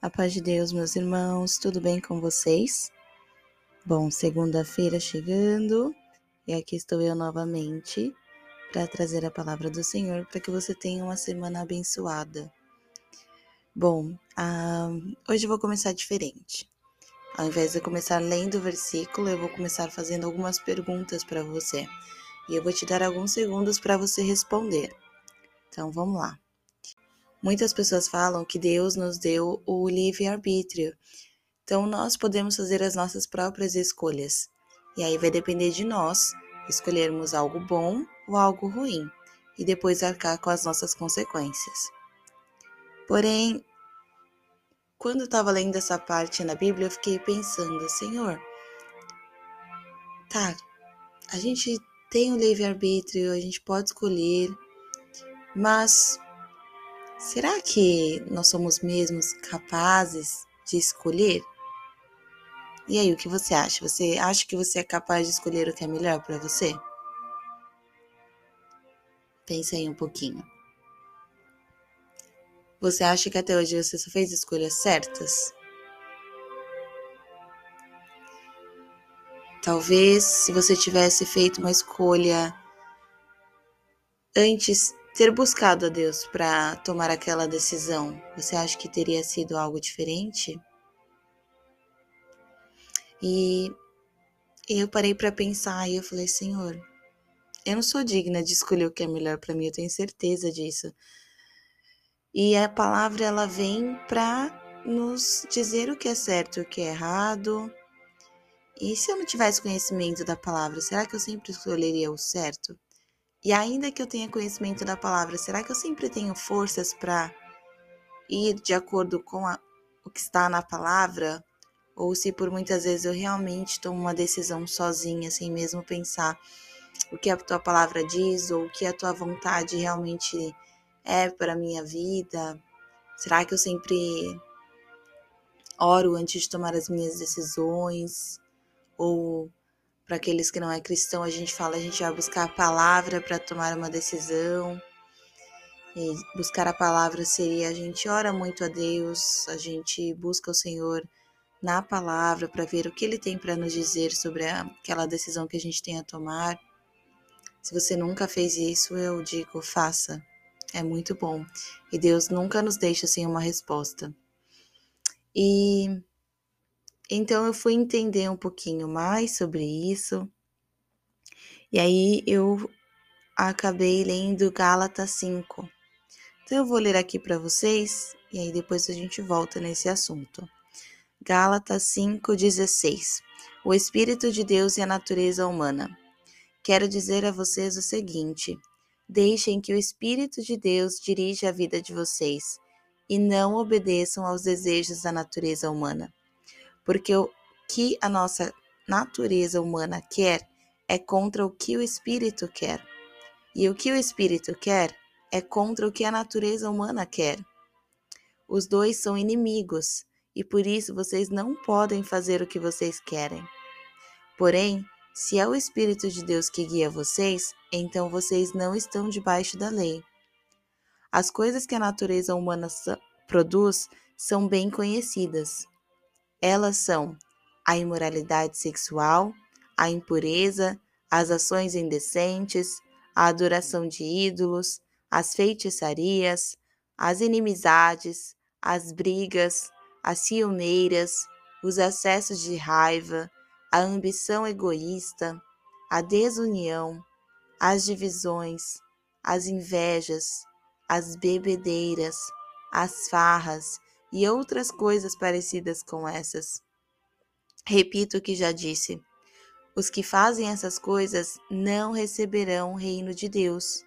A paz de Deus, meus irmãos, tudo bem com vocês? Bom, segunda-feira chegando e aqui estou eu novamente para trazer a palavra do Senhor para que você tenha uma semana abençoada. Bom, hoje eu vou começar diferente. Ao invés de começar lendo o versículo, eu vou começar fazendo algumas perguntas para você e eu vou te dar alguns segundos para você responder. Então vamos lá. Muitas pessoas falam que Deus nos deu o livre-arbítrio, então nós podemos fazer as nossas próprias escolhas. E aí vai depender de nós escolhermos algo bom ou algo ruim e depois arcar com as nossas consequências. Porém, quando eu estava lendo essa parte na Bíblia, eu fiquei pensando, Senhor, tá, a gente tem o livre-arbítrio, a gente pode escolher, mas Será que nós somos mesmos capazes de escolher? E aí, o que você acha? Você acha que você é capaz de escolher o que é melhor para você? Pense aí um pouquinho. Você acha que até hoje você só fez escolhas certas? Talvez se você tivesse feito uma escolha antes ter buscado a Deus para tomar aquela decisão, você acha que teria sido algo diferente? E eu parei para pensar e eu falei, Senhor, eu não sou digna de escolher o que é melhor para mim, eu tenho certeza disso. E a palavra ela vem para nos dizer o que é certo e o que é errado. E se eu não tivesse conhecimento da palavra, será que eu sempre escolheria o certo? E ainda que eu tenha conhecimento da palavra, será que eu sempre tenho forças para ir de acordo com a, o que está na palavra? Ou se por muitas vezes eu realmente tomo uma decisão sozinha, sem mesmo pensar o que a tua palavra diz ou o que a tua vontade realmente é para a minha vida? Será que eu sempre oro antes de tomar as minhas decisões? Ou para aqueles que não é cristão, a gente fala, a gente vai buscar a palavra para tomar uma decisão. E buscar a palavra seria a gente ora muito a Deus, a gente busca o Senhor na palavra para ver o que ele tem para nos dizer sobre aquela decisão que a gente tem a tomar. Se você nunca fez isso, eu digo, faça. É muito bom. E Deus nunca nos deixa sem uma resposta. E então eu fui entender um pouquinho mais sobre isso. E aí eu acabei lendo Gálatas 5. Então eu vou ler aqui para vocês e aí depois a gente volta nesse assunto. Gálatas 5:16. O espírito de Deus e a natureza humana. Quero dizer a vocês o seguinte: deixem que o espírito de Deus dirija a vida de vocês e não obedeçam aos desejos da natureza humana porque o que a nossa natureza humana quer é contra o que o espírito quer. E o que o espírito quer é contra o que a natureza humana quer. Os dois são inimigos e por isso vocês não podem fazer o que vocês querem. Porém, se é o Espírito de Deus que guia vocês, então vocês não estão debaixo da lei. As coisas que a natureza humana produz são bem conhecidas. Elas são a imoralidade sexual, a impureza, as ações indecentes, a adoração de ídolos, as feitiçarias, as inimizades, as brigas, as ciumeiras, os excessos de raiva, a ambição egoísta, a desunião, as divisões, as invejas, as bebedeiras, as farras e outras coisas parecidas com essas. Repito o que já disse: os que fazem essas coisas não receberão o reino de Deus.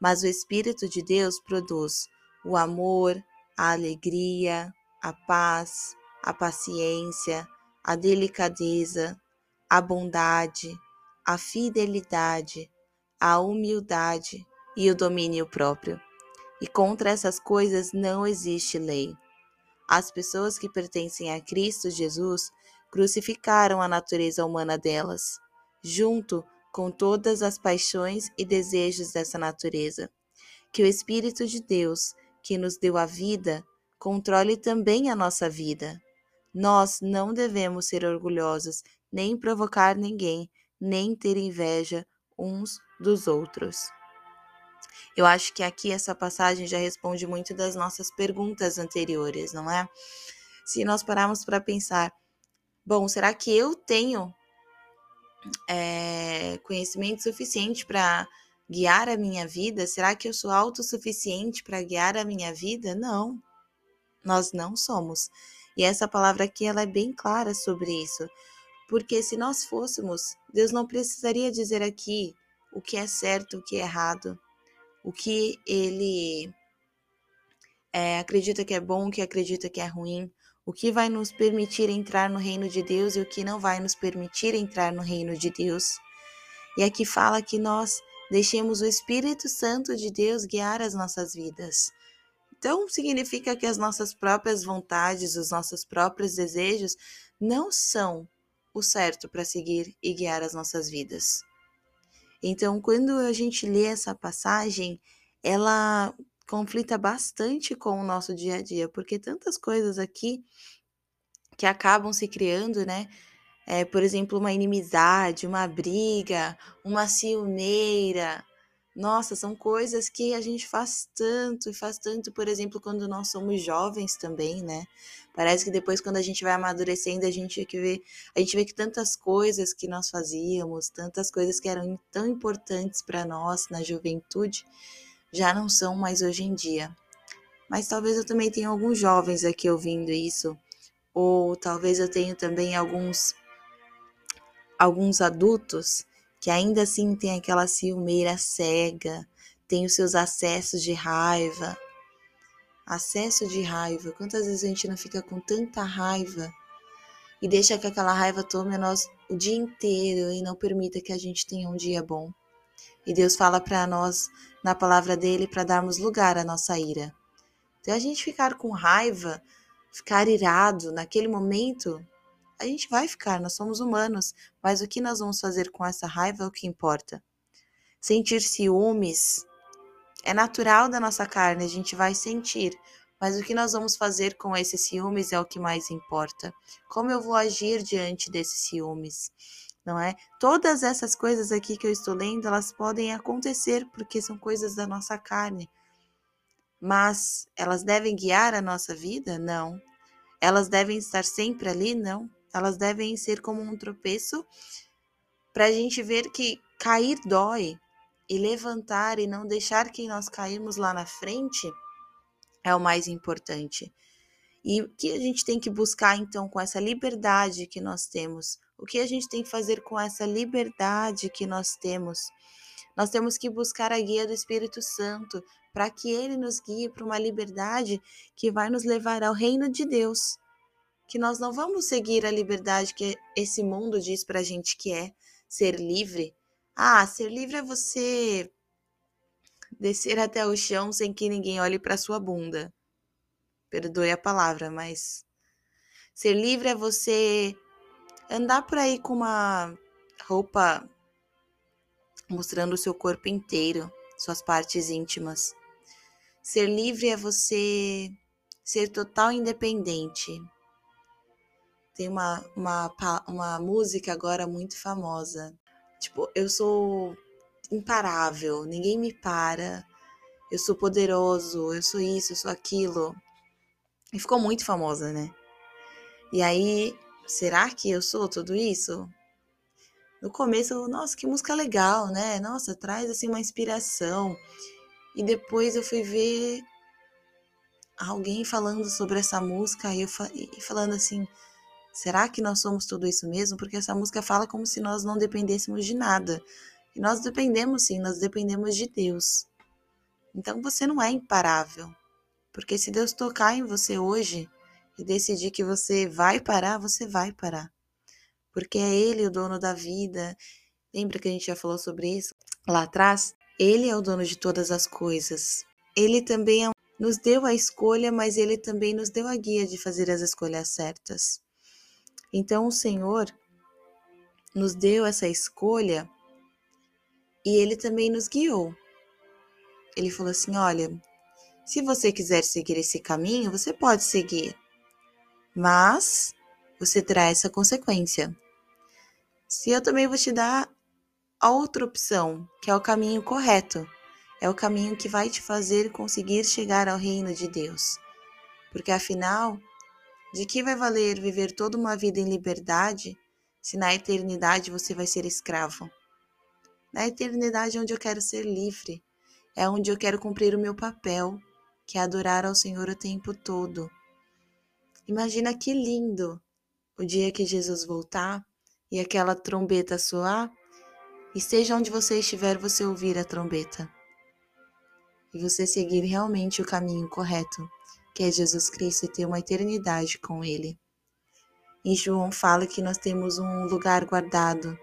Mas o Espírito de Deus produz o amor, a alegria, a paz, a paciência, a delicadeza, a bondade, a fidelidade, a humildade e o domínio próprio. E contra essas coisas não existe lei. As pessoas que pertencem a Cristo Jesus crucificaram a natureza humana delas, junto com todas as paixões e desejos dessa natureza. Que o Espírito de Deus, que nos deu a vida, controle também a nossa vida. Nós não devemos ser orgulhosos, nem provocar ninguém, nem ter inveja uns dos outros. Eu acho que aqui essa passagem já responde muito das nossas perguntas anteriores, não é? Se nós pararmos para pensar, bom, será que eu tenho é, conhecimento suficiente para guiar a minha vida? Será que eu sou autossuficiente para guiar a minha vida? Não, nós não somos. E essa palavra aqui ela é bem clara sobre isso. Porque se nós fôssemos, Deus não precisaria dizer aqui o que é certo, o que é errado, o que ele é, acredita que é bom, o que acredita que é ruim, o que vai nos permitir entrar no reino de Deus e o que não vai nos permitir entrar no reino de Deus. E aqui fala que nós deixemos o Espírito Santo de Deus guiar as nossas vidas. Então, significa que as nossas próprias vontades, os nossos próprios desejos não são o certo para seguir e guiar as nossas vidas. Então, quando a gente lê essa passagem, ela conflita bastante com o nosso dia a dia, porque tantas coisas aqui que acabam se criando, né? É, por exemplo, uma inimizade, uma briga, uma ciumeira, nossa, são coisas que a gente faz tanto e faz tanto, por exemplo, quando nós somos jovens também, né? Parece que depois, quando a gente vai amadurecendo, a gente vê, a gente vê que tantas coisas que nós fazíamos, tantas coisas que eram tão importantes para nós na juventude, já não são mais hoje em dia. Mas talvez eu também tenha alguns jovens aqui ouvindo isso, ou talvez eu tenha também alguns alguns adultos que ainda assim tem aquela ciumeira cega, tem os seus acessos de raiva. Acesso de raiva. Quantas vezes a gente não fica com tanta raiva e deixa que aquela raiva tome nós o dia inteiro e não permita que a gente tenha um dia bom? E Deus fala para nós na palavra dele para darmos lugar à nossa ira. Então a gente ficar com raiva, ficar irado naquele momento, a gente vai ficar, nós somos humanos, mas o que nós vamos fazer com essa raiva é o que importa. Sentir ciúmes é natural da nossa carne, a gente vai sentir, mas o que nós vamos fazer com esses ciúmes é o que mais importa. Como eu vou agir diante desses ciúmes? Não é? Todas essas coisas aqui que eu estou lendo, elas podem acontecer porque são coisas da nossa carne. Mas elas devem guiar a nossa vida? Não. Elas devem estar sempre ali? Não. Elas devem ser como um tropeço para a gente ver que cair dói e levantar e não deixar que nós caímos lá na frente é o mais importante. E o que a gente tem que buscar então com essa liberdade que nós temos? O que a gente tem que fazer com essa liberdade que nós temos? Nós temos que buscar a guia do Espírito Santo para que ele nos guie para uma liberdade que vai nos levar ao reino de Deus que nós não vamos seguir a liberdade que esse mundo diz para a gente que é ser livre. Ah, ser livre é você descer até o chão sem que ninguém olhe para sua bunda. Perdoe a palavra, mas ser livre é você andar por aí com uma roupa mostrando o seu corpo inteiro, suas partes íntimas. Ser livre é você ser total independente, tem uma, uma, uma música agora muito famosa. Tipo, eu sou imparável, ninguém me para. Eu sou poderoso, eu sou isso, eu sou aquilo. E ficou muito famosa, né? E aí, será que eu sou tudo isso? No começo, eu, nossa, que música legal, né? Nossa, traz assim uma inspiração. E depois eu fui ver alguém falando sobre essa música e eu e falando assim, Será que nós somos tudo isso mesmo? Porque essa música fala como se nós não dependêssemos de nada. E nós dependemos sim, nós dependemos de Deus. Então você não é imparável. Porque se Deus tocar em você hoje e decidir que você vai parar, você vai parar. Porque é Ele o dono da vida. Lembra que a gente já falou sobre isso lá atrás? Ele é o dono de todas as coisas. Ele também é nos deu a escolha, mas ele também nos deu a guia de fazer as escolhas certas. Então o Senhor nos deu essa escolha e ele também nos guiou. Ele falou assim: olha, Se você quiser seguir esse caminho, você pode seguir, mas você terá essa consequência. Se eu também vou te dar a outra opção, que é o caminho correto, é o caminho que vai te fazer conseguir chegar ao reino de Deus. Porque afinal, de que vai valer viver toda uma vida em liberdade se na eternidade você vai ser escravo? Na eternidade é onde eu quero ser livre, é onde eu quero cumprir o meu papel, que é adorar ao Senhor o tempo todo. Imagina que lindo o dia que Jesus voltar e aquela trombeta soar, e seja onde você estiver, você ouvir a trombeta. E você seguir realmente o caminho correto que é Jesus Cristo, e ter uma eternidade com Ele. E João fala que nós temos um lugar guardado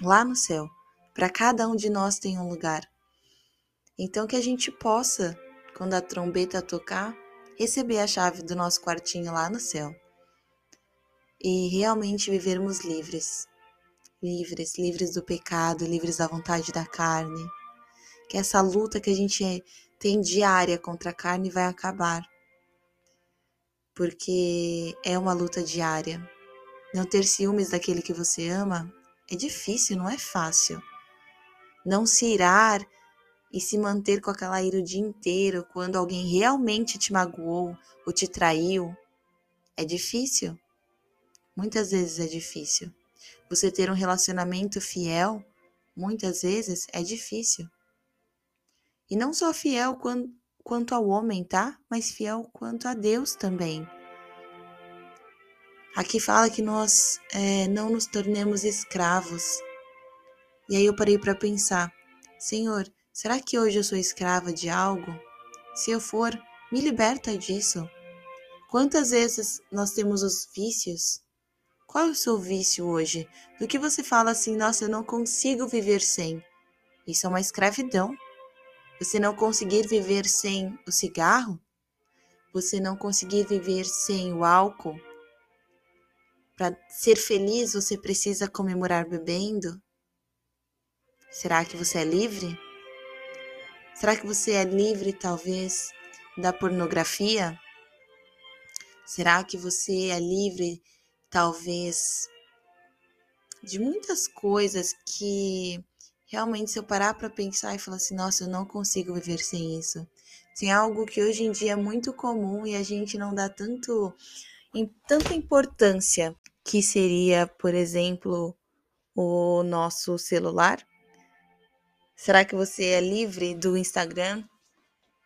lá no céu. Para cada um de nós tem um lugar. Então que a gente possa, quando a trombeta tocar, receber a chave do nosso quartinho lá no céu. E realmente vivermos livres. Livres, livres do pecado, livres da vontade da carne. Que essa luta que a gente tem diária contra a carne vai acabar porque é uma luta diária. Não ter ciúmes daquele que você ama é difícil, não é fácil. Não se irar e se manter com aquela ira o dia inteiro quando alguém realmente te magoou ou te traiu é difícil. Muitas vezes é difícil. Você ter um relacionamento fiel, muitas vezes é difícil. E não só fiel quando, quanto ao homem, tá? Mas fiel quanto a Deus também. Aqui fala que nós é, não nos tornemos escravos. E aí eu parei para pensar: Senhor, será que hoje eu sou escrava de algo? Se eu for, me liberta disso. Quantas vezes nós temos os vícios? Qual é o seu vício hoje? Do que você fala assim, nossa, eu não consigo viver sem? Isso é uma escravidão. Você não conseguir viver sem o cigarro? Você não conseguir viver sem o álcool? Para ser feliz, você precisa comemorar bebendo? Será que você é livre? Será que você é livre, talvez, da pornografia? Será que você é livre, talvez, de muitas coisas que realmente, se eu parar para pensar e falar assim, nossa, eu não consigo viver sem isso. Tem algo que hoje em dia é muito comum e a gente não dá tanto, em, tanta importância, que seria, por exemplo, o nosso celular. Será que você é livre do Instagram?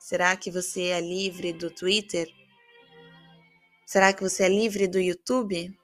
Será que você é livre do Twitter? Será que você é livre do YouTube?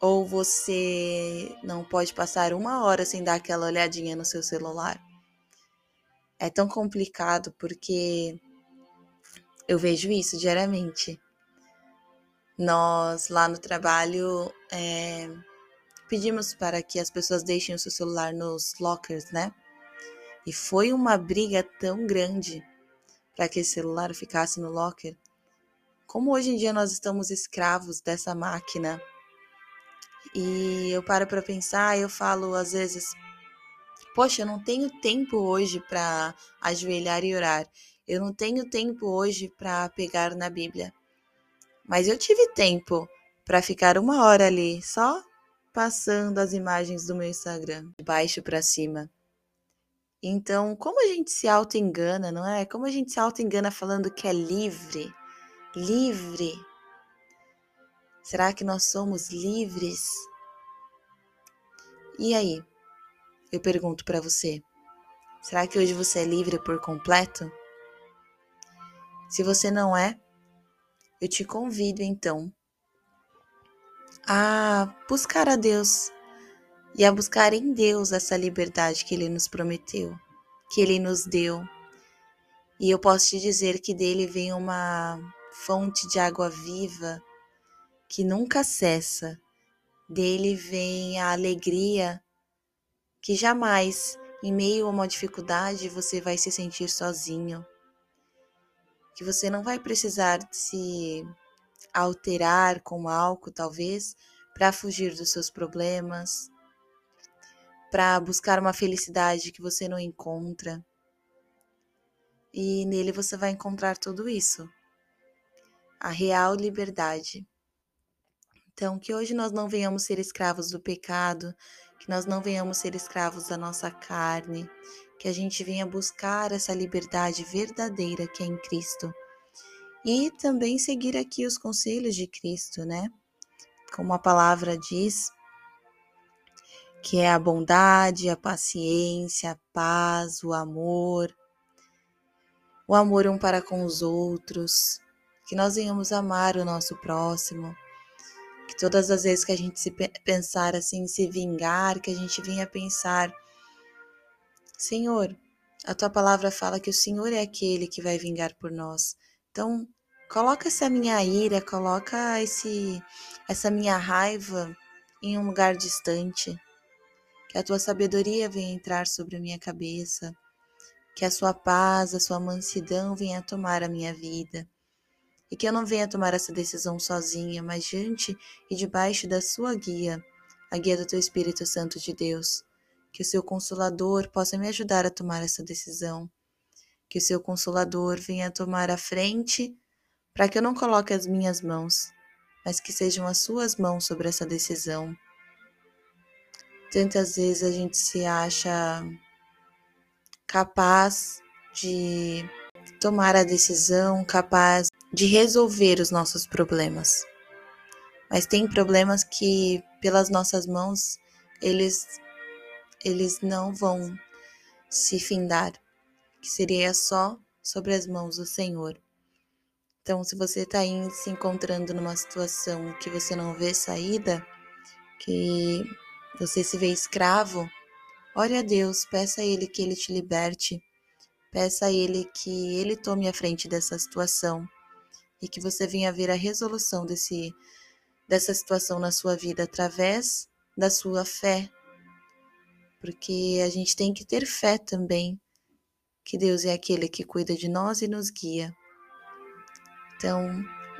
Ou você não pode passar uma hora sem dar aquela olhadinha no seu celular? É tão complicado porque eu vejo isso diariamente. Nós lá no trabalho é, pedimos para que as pessoas deixem o seu celular nos lockers, né? E foi uma briga tão grande para que esse celular ficasse no locker. Como hoje em dia nós estamos escravos dessa máquina e eu paro para pensar eu falo às vezes, poxa, eu não tenho tempo hoje para ajoelhar e orar. Eu não tenho tempo hoje para pegar na Bíblia. Mas eu tive tempo para ficar uma hora ali só passando as imagens do meu Instagram, de baixo para cima. Então, como a gente se auto-engana, não é? Como a gente se auto-engana falando que é livre? Livre. Será que nós somos livres? E aí? Eu pergunto para você. Será que hoje você é livre por completo? Se você não é, eu te convido então a buscar a Deus e a buscar em Deus essa liberdade que Ele nos prometeu, que Ele nos deu. E eu posso te dizer que dele vem uma fonte de água viva que nunca cessa. Dele vem a alegria que jamais, em meio a uma dificuldade, você vai se sentir sozinho. Que você não vai precisar se alterar com álcool, talvez, para fugir dos seus problemas, para buscar uma felicidade que você não encontra. e nele você vai encontrar tudo isso. A real liberdade. Então, que hoje nós não venhamos ser escravos do pecado, que nós não venhamos ser escravos da nossa carne, que a gente venha buscar essa liberdade verdadeira que é em Cristo. E também seguir aqui os conselhos de Cristo, né? Como a palavra diz, que é a bondade, a paciência, a paz, o amor, o amor um para com os outros, que nós venhamos amar o nosso próximo, que todas as vezes que a gente se pensar assim, se vingar, que a gente venha pensar, Senhor, a tua palavra fala que o Senhor é aquele que vai vingar por nós. Então, coloca essa minha ira, coloca esse essa minha raiva em um lugar distante. Que a tua sabedoria venha entrar sobre a minha cabeça, que a sua paz, a sua mansidão venha tomar a minha vida, e que eu não venha tomar essa decisão sozinha, mas diante e debaixo da sua guia, a guia do teu Espírito Santo de Deus, que o seu consolador possa me ajudar a tomar essa decisão, que o seu consolador venha tomar a frente para que eu não coloque as minhas mãos, mas que sejam as suas mãos sobre essa decisão. Tantas vezes a gente se acha capaz de tomar a decisão, capaz de resolver os nossos problemas. Mas tem problemas que pelas nossas mãos eles eles não vão se findar, que seria só sobre as mãos do Senhor. Então, se você está se encontrando numa situação que você não vê saída, que você se vê escravo, ore a Deus, peça a Ele que Ele te liberte, peça a Ele que Ele tome a frente dessa situação e que você venha ver a resolução desse, dessa situação na sua vida através da sua fé. Porque a gente tem que ter fé também, que Deus é aquele que cuida de nós e nos guia. Então,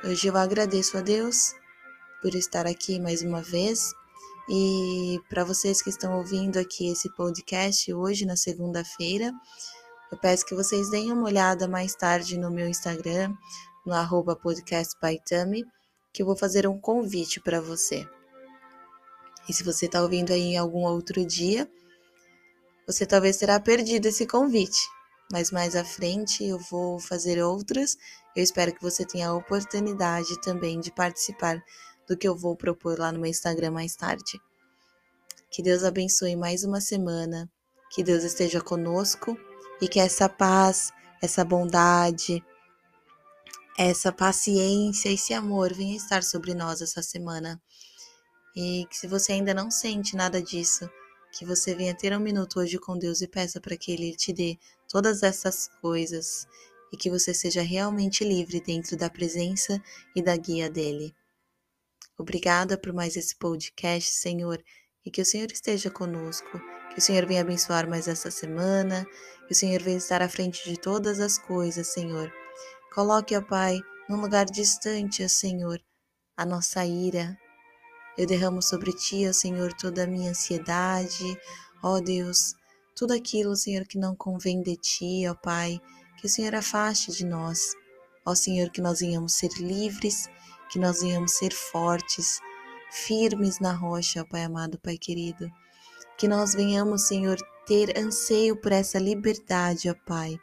hoje eu agradeço a Deus por estar aqui mais uma vez e para vocês que estão ouvindo aqui esse podcast hoje, na segunda-feira, eu peço que vocês deem uma olhada mais tarde no meu Instagram, no arroba que eu vou fazer um convite para você. E se você está ouvindo aí em algum outro dia, você talvez terá perdido esse convite. Mas mais à frente eu vou fazer outras. Eu espero que você tenha a oportunidade também de participar do que eu vou propor lá no meu Instagram mais tarde. Que Deus abençoe mais uma semana, que Deus esteja conosco e que essa paz, essa bondade, essa paciência, esse amor venha estar sobre nós essa semana. E que se você ainda não sente nada disso, que você venha ter um minuto hoje com Deus e peça para que Ele te dê todas essas coisas e que você seja realmente livre dentro da presença e da guia dele. Obrigada por mais esse podcast, Senhor, e que o Senhor esteja conosco, que o Senhor venha abençoar mais essa semana, que o Senhor venha estar à frente de todas as coisas, Senhor. Coloque, ó Pai, num lugar distante, ó Senhor, a nossa ira. Eu derramo sobre ti, ó Senhor, toda a minha ansiedade, ó Deus, tudo aquilo, Senhor, que não convém de ti, ó Pai, que o Senhor afaste de nós. Ó Senhor, que nós venhamos ser livres que nós venhamos ser fortes, firmes na rocha, ó Pai amado, Pai querido. Que nós venhamos, Senhor, ter anseio por essa liberdade, ó Pai.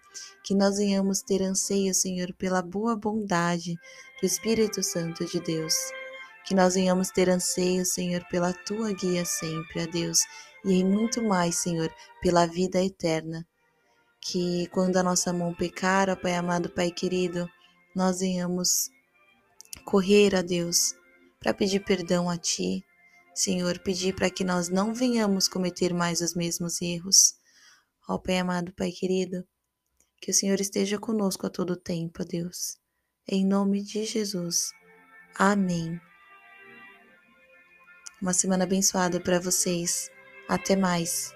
Que nós venhamos ter anseio, Senhor, pela boa bondade do Espírito Santo de Deus. Que nós venhamos ter anseio, Senhor, pela tua guia sempre, ó Deus, e em muito mais, Senhor, pela vida eterna. Que quando a nossa mão pecar, ó Pai amado, Pai querido, nós venhamos correr a Deus para pedir perdão a Ti, Senhor, pedir para que nós não venhamos cometer mais os mesmos erros. Ó Pai amado, Pai querido, que o Senhor esteja conosco a todo tempo, ó Deus. Em nome de Jesus. Amém. Uma semana abençoada para vocês. Até mais.